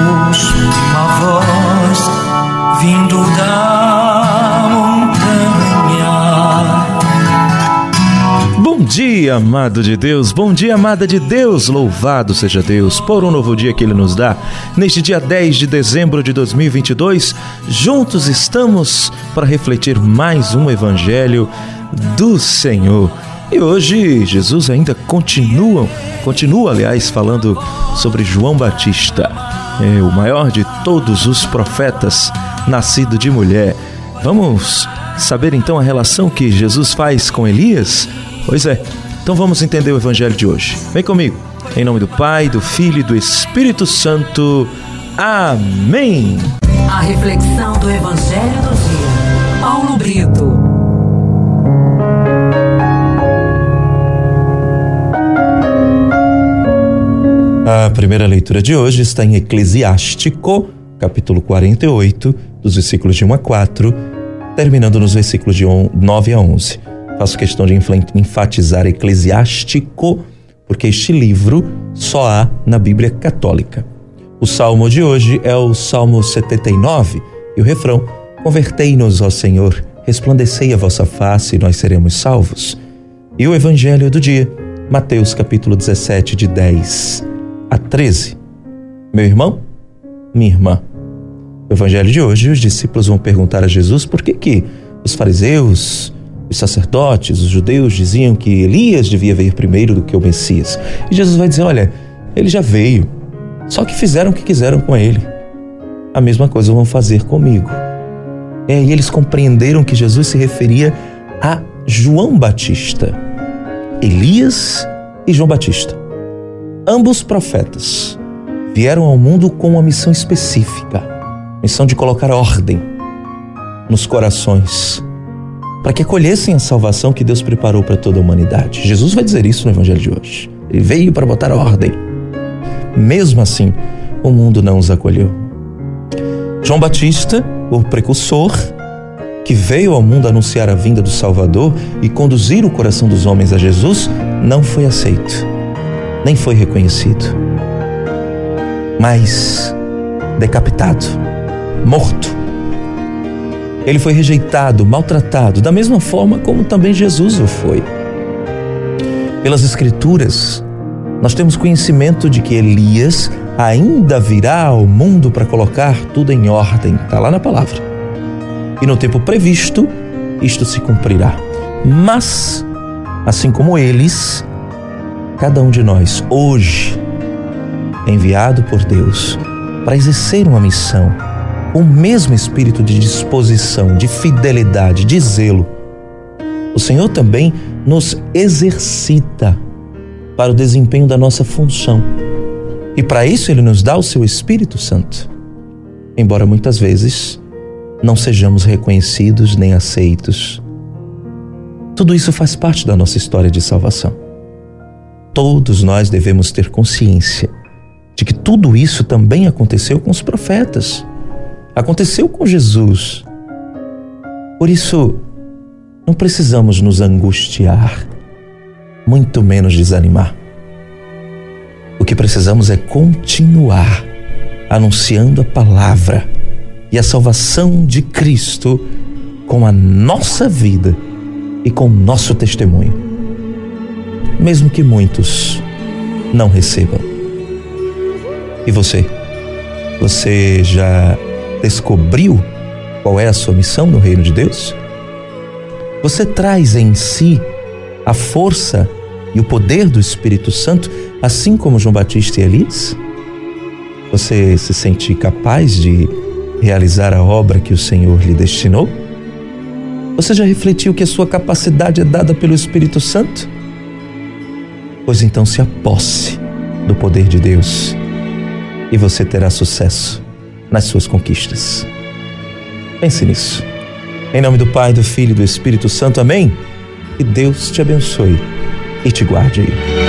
ouço uma voz vindo da montanha. Bom dia, amado de Deus, bom dia, amada de Deus, louvado seja Deus por um novo dia que Ele nos dá. Neste dia 10 de dezembro de 2022, juntos estamos para refletir mais um Evangelho do Senhor. E hoje Jesus ainda continua, continua, aliás, falando sobre João Batista, é o maior de todos os profetas, nascido de mulher. Vamos saber então a relação que Jesus faz com Elias? Pois é. Então vamos entender o evangelho de hoje. Vem comigo. Em nome do Pai, do Filho e do Espírito Santo. Amém. A reflexão do evangelho do dia. Paulo Brito. A primeira leitura de hoje está em Eclesiástico, capítulo 48, dos versículos de 1 a 4, terminando nos versículos de 9 a 11. Faço questão de enfatizar Eclesiástico, porque este livro só há na Bíblia Católica. O salmo de hoje é o Salmo 79 e o refrão: Convertei-nos, ó Senhor, resplandecei a vossa face e nós seremos salvos. E o evangelho do dia, Mateus capítulo 17, de 10 a 13. Meu irmão, minha irmã. No evangelho de hoje, os discípulos vão perguntar a Jesus por que que os fariseus, os sacerdotes, os judeus diziam que Elias devia vir primeiro do que o Messias. E Jesus vai dizer: olha, ele já veio, só que fizeram o que quiseram com ele. A mesma coisa vão fazer comigo. É, e eles compreenderam que Jesus se referia a João Batista, Elias e João Batista. Ambos profetas vieram ao mundo com uma missão específica, missão de colocar ordem nos corações, para que acolhessem a salvação que Deus preparou para toda a humanidade. Jesus vai dizer isso no evangelho de hoje. Ele veio para botar ordem. Mesmo assim, o mundo não os acolheu. João Batista, o precursor, que veio ao mundo anunciar a vinda do Salvador e conduzir o coração dos homens a Jesus, não foi aceito nem foi reconhecido. Mas decapitado, morto. Ele foi rejeitado, maltratado, da mesma forma como também Jesus o foi. Pelas Escrituras, nós temos conhecimento de que Elias ainda virá ao mundo para colocar tudo em ordem, está lá na palavra. E no tempo previsto, isto se cumprirá. Mas, assim como eles, cada um de nós, hoje, enviado por Deus para exercer uma missão, o mesmo espírito de disposição, de fidelidade, de zelo. O Senhor também nos exercita para o desempenho da nossa função. E para isso ele nos dá o seu Espírito Santo. Embora muitas vezes não sejamos reconhecidos nem aceitos. Tudo isso faz parte da nossa história de salvação. Todos nós devemos ter consciência de que tudo isso também aconteceu com os profetas, aconteceu com Jesus. Por isso, não precisamos nos angustiar, muito menos desanimar. O que precisamos é continuar anunciando a palavra e a salvação de Cristo com a nossa vida e com o nosso testemunho mesmo que muitos não recebam. E você? Você já descobriu qual é a sua missão no reino de Deus? Você traz em si a força e o poder do Espírito Santo, assim como João Batista e Elias? Você se sente capaz de realizar a obra que o Senhor lhe destinou? Você já refletiu que a sua capacidade é dada pelo Espírito Santo? Pois então se aposse do poder de Deus e você terá sucesso nas suas conquistas. Pense nisso. Em nome do Pai, do Filho e do Espírito Santo, amém? Que Deus te abençoe e te guarde aí.